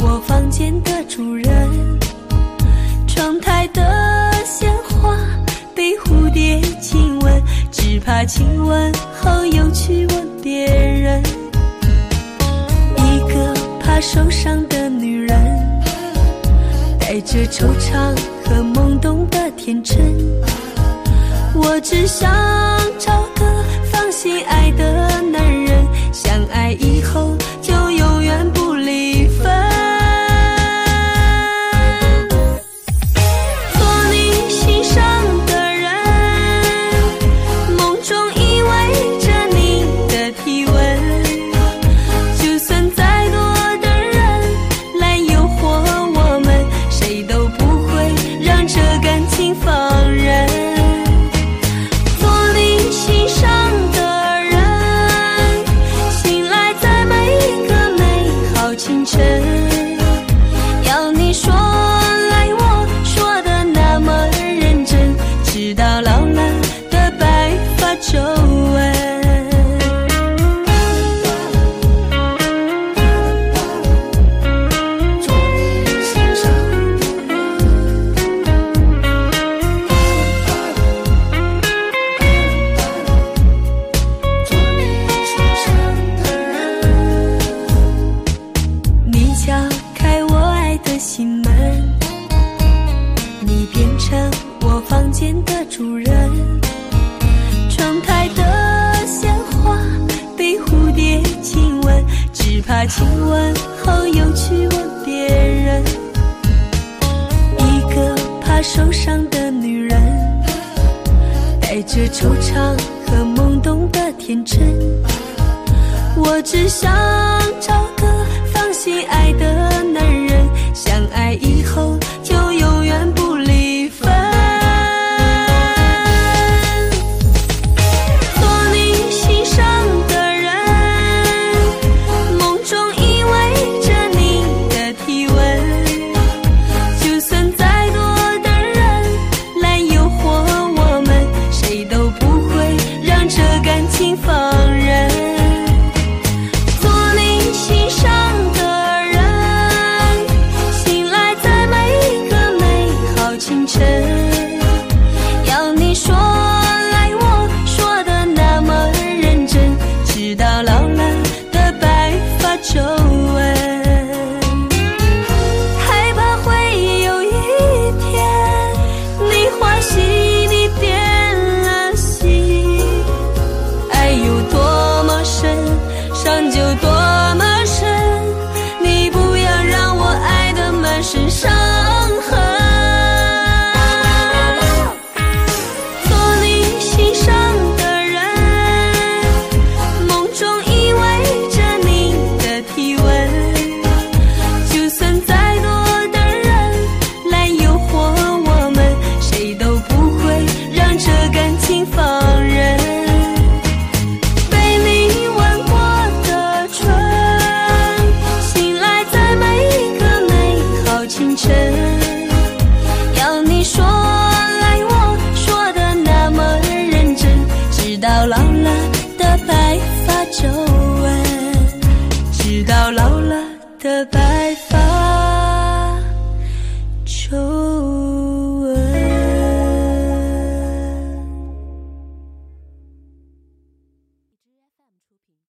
我房间的主人窗台的鲜花被蝴蝶亲吻。只怕亲吻后又去吻别人。一个怕受伤的女人带着惆怅和懵懂的天真。我只想这感情放任。做你心上的人，醒来在每一个美好清晨。要你说爱我，说的那么认真，直到老了的白发皱的心门，你变成我房间的主人。窗台的鲜花被蝴蝶亲吻，只怕亲吻后又去吻别人。一个怕受伤的女人，带着惆怅和懵懂的天真。我只想找个放心爱的皱纹，直到老了的白发。